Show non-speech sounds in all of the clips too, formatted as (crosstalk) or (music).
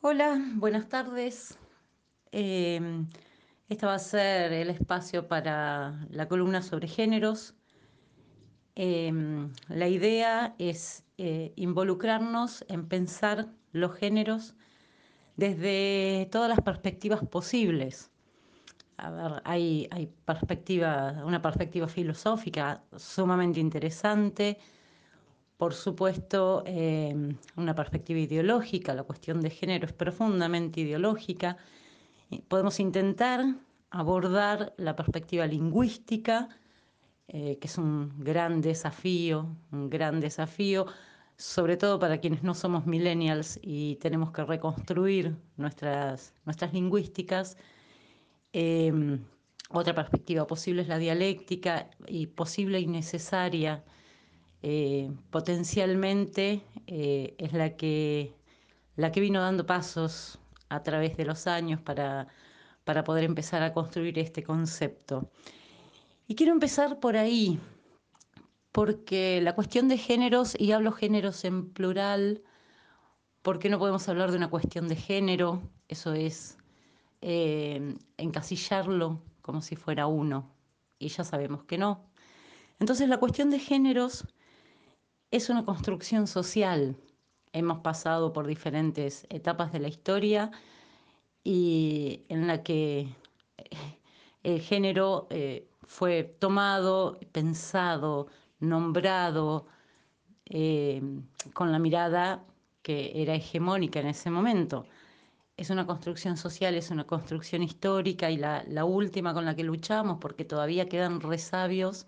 Hola, buenas tardes. Eh, este va a ser el espacio para la columna sobre géneros. Eh, la idea es eh, involucrarnos en pensar los géneros desde todas las perspectivas posibles. A ver, hay, hay perspectiva, una perspectiva filosófica sumamente interesante, por supuesto, eh, una perspectiva ideológica, la cuestión de género es profundamente ideológica. Podemos intentar abordar la perspectiva lingüística, eh, que es un gran desafío, un gran desafío, sobre todo para quienes no somos millennials y tenemos que reconstruir nuestras, nuestras lingüísticas. Eh, otra perspectiva posible es la dialéctica y posible y necesaria eh, potencialmente eh, es la que, la que vino dando pasos a través de los años para, para poder empezar a construir este concepto. Y quiero empezar por ahí, porque la cuestión de géneros, y hablo géneros en plural, porque no podemos hablar de una cuestión de género, eso es eh, encasillarlo como si fuera uno, y ya sabemos que no. Entonces la cuestión de géneros es una construcción social. Hemos pasado por diferentes etapas de la historia y en la que eh, el género eh, fue tomado, pensado, nombrado eh, con la mirada que era hegemónica en ese momento. Es una construcción social, es una construcción histórica y la, la última con la que luchamos porque todavía quedan resabios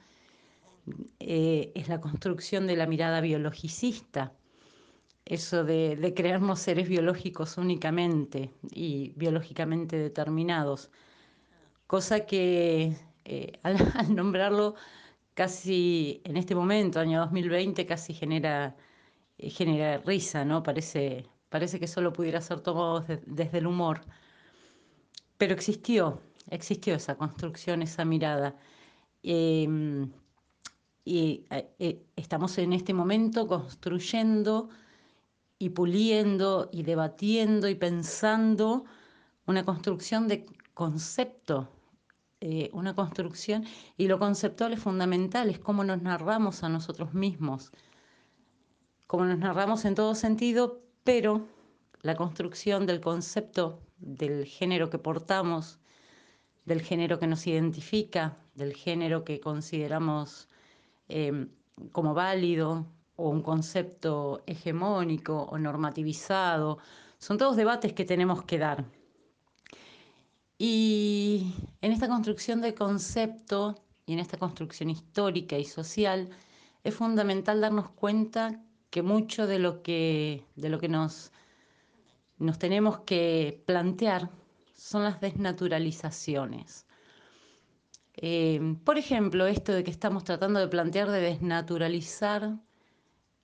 eh, es la construcción de la mirada biologicista, eso de, de, crearnos seres biológicos únicamente y biológicamente determinados, cosa que eh, (laughs) al, nombrarlo casi en este momento, año 2020, casi genera, eh, genera risa, ¿no? Parece, parece que solo pudiera ser tomado desde, el humor, pero existió, existió esa construcción, esa mirada. Eh, y eh, estamos en este momento construyendo y puliendo y debatiendo y pensando una construcción de concepto, eh, una construcción, y lo conceptual es fundamental, es cómo nos narramos a nosotros mismos, cómo nos narramos en todo sentido, pero la construcción del concepto del género que portamos, del género que nos identifica, del género que consideramos eh, como válido o un concepto hegemónico o normativizado. Son todos debates que tenemos que dar. Y en esta construcción de concepto y en esta construcción histórica y social es fundamental darnos cuenta que mucho de lo que, de lo que nos, nos tenemos que plantear son las desnaturalizaciones. Eh, por ejemplo, esto de que estamos tratando de plantear de desnaturalizar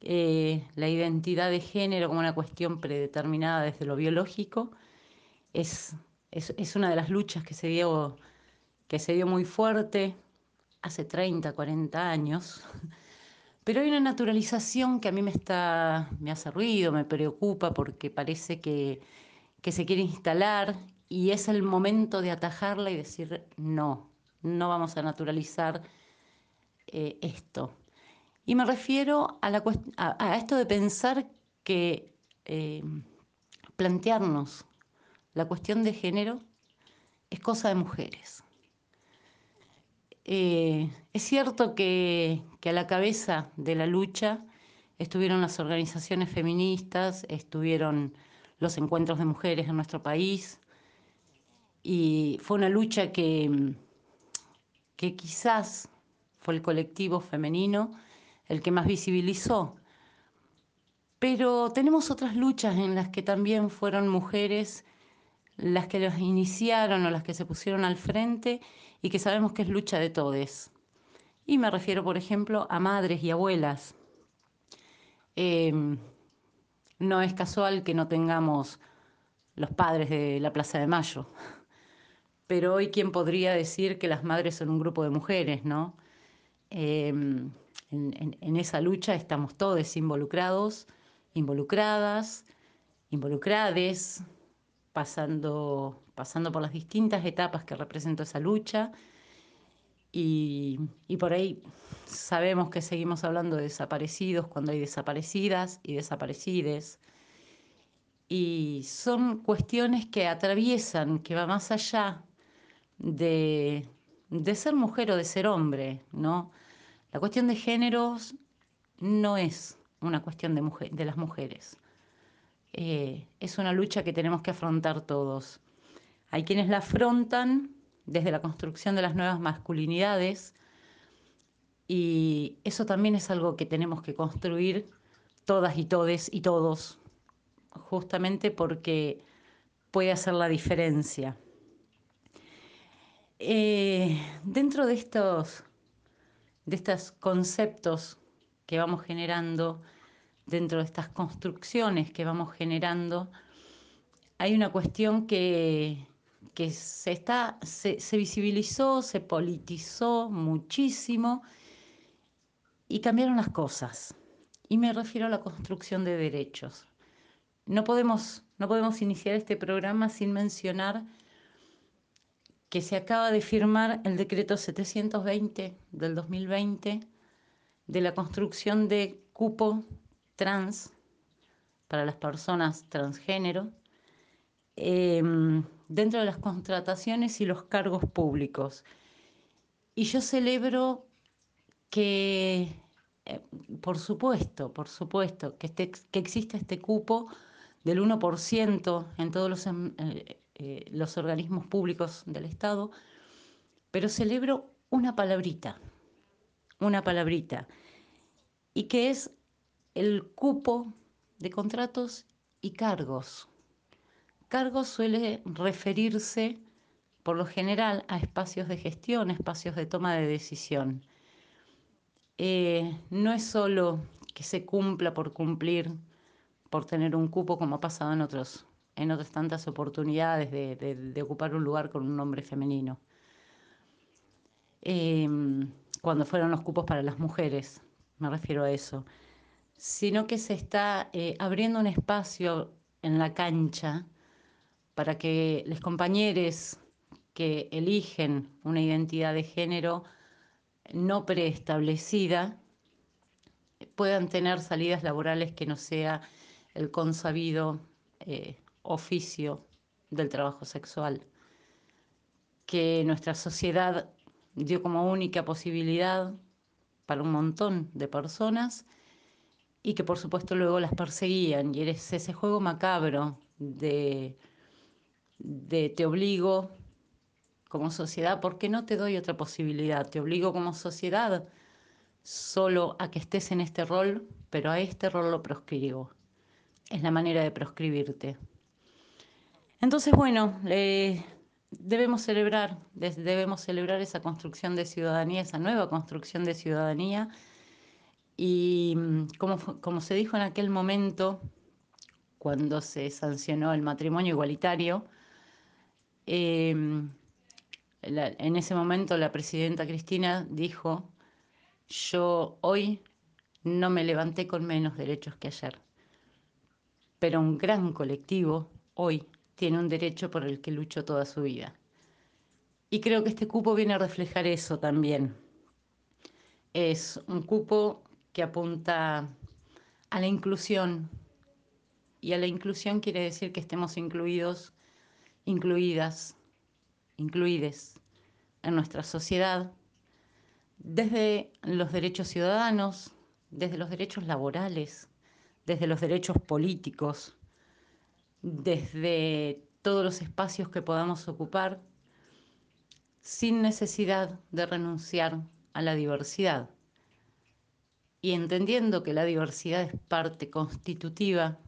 eh, la identidad de género como una cuestión predeterminada desde lo biológico, es, es, es, una de las luchas que se, dio, que se dio muy fuerte hace 30, 40 años. (laughs) Pero hay una naturalización que a mí me, está, me hace ruido, me preocupa porque parece que, que se quiere instalar y es el momento de atajarla y decir no, no vamos a naturalizar eh, esto. Y me refiero a, esto de pensar que eh, plantearnos la cuestión de género es cosa de mujeres. Eh, es cierto que, a la cabeza de la lucha estuvieron las organizaciones feministas, estuvieron los encuentros de mujeres en nuestro país, y fue una lucha que que quizás fue el colectivo femenino el que más visibilizó. Pero tenemos otras luchas en las que también fueron mujeres las que los iniciaron o las que se pusieron al frente y que sabemos que es lucha de todes. Y me refiero, por ejemplo, a madres y abuelas. Eh, no es casual que no tengamos los padres de la Plaza de Mayo, pero hoy quién podría decir que las madres son un grupo de mujeres, ¿no? En, en, en, esa lucha estamos todos involucrados, involucradas, involucrades, pasando, pasando por las distintas etapas que representó esa lucha. Y, y, por ahí sabemos que seguimos hablando de desaparecidos cuando hay desaparecidas y desaparecides. Y son cuestiones que atraviesan, que va más allá de, de ser mujer o de ser hombre, ¿no? La cuestión de géneros no es una cuestión de, mujer, de las mujeres. Eh, es una lucha que tenemos que afrontar todos. Hay quienes la afrontan desde la construcción de las nuevas masculinidades y eso también es algo que tenemos que construir todas y todes y todos, justamente porque puede hacer la diferencia. Eh, dentro de estos, de estos conceptos que vamos generando, dentro de estas construcciones que vamos generando, hay una cuestión que, que se, está, se, visibilizó, se politizó muchísimo y cambiaron las cosas. Y me refiero a la construcción de derechos. No podemos, no podemos iniciar este programa sin mencionar que se acaba de firmar el decreto 720 del 2020 de la construcción de cupo trans para las personas transgénero eh, dentro de las contrataciones y los cargos públicos. Y yo celebro que, eh, por supuesto, por supuesto, que, este, que exista este cupo del 1% en todos los, eh, eh, los organismos públicos del Estado, pero celebro una palabrita, una palabrita, y que es el cupo de contratos y cargos. Cargos suele referirse por lo general a espacios de gestión, espacios de toma de decisión. Eh, no es solo que se cumpla por cumplir, por tener un cupo como ha pasado en, otros, en otras tantas oportunidades de, ocupar un lugar con un nombre femenino. Eh, cuando fueron los cupos para las mujeres, me refiero a eso, sino que se está eh, abriendo un espacio en la cancha para que los compañeros que eligen una identidad de género no preestablecida puedan tener salidas laborales que no sea el consabido eh, oficio del trabajo sexual, que nuestra sociedad dio como única posibilidad para un montón de personas y que por supuesto luego las perseguían. Y eres ese juego macabro de, de te obligo como sociedad, porque no te doy otra posibilidad, te obligo como sociedad solo a que estés en este rol, pero a este rol lo proscribo. Es la manera de proscribirte. Entonces, bueno, eh, debemos celebrar, debemos celebrar esa construcción de ciudadanía, esa nueva construcción de ciudadanía. Y mm, como, se dijo en aquel momento, cuando se sancionó el matrimonio igualitario, la, en ese momento la presidenta Cristina dijo, yo hoy no me levanté con menos derechos que ayer, pero un gran colectivo hoy tiene un derecho por el que luchó toda su vida. Y creo que este cupo viene a reflejar eso también. Es un cupo que apunta a la inclusión. Y a la inclusión quiere decir que estemos incluidos, incluidas, incluides en nuestra sociedad, desde los derechos ciudadanos, desde los derechos laborales, desde los derechos políticos, desde todos los espacios que podamos ocupar sin necesidad de renunciar a la diversidad y entendiendo que la diversidad es parte constitutiva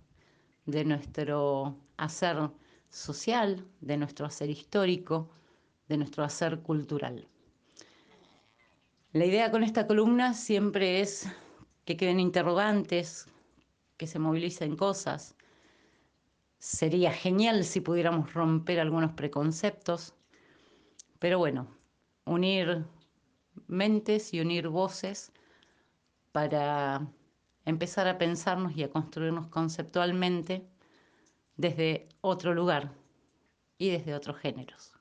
de nuestro hacer social, de nuestro hacer histórico, de nuestro hacer cultural. La idea con esta columna siempre es que queden interrogantes, que se movilicen cosas, Sería genial si pudiéramos romper algunos preconceptos, pero bueno, unir mentes y unir voces para empezar a pensarnos y a construirnos conceptualmente desde otro lugar, y desde otros géneros.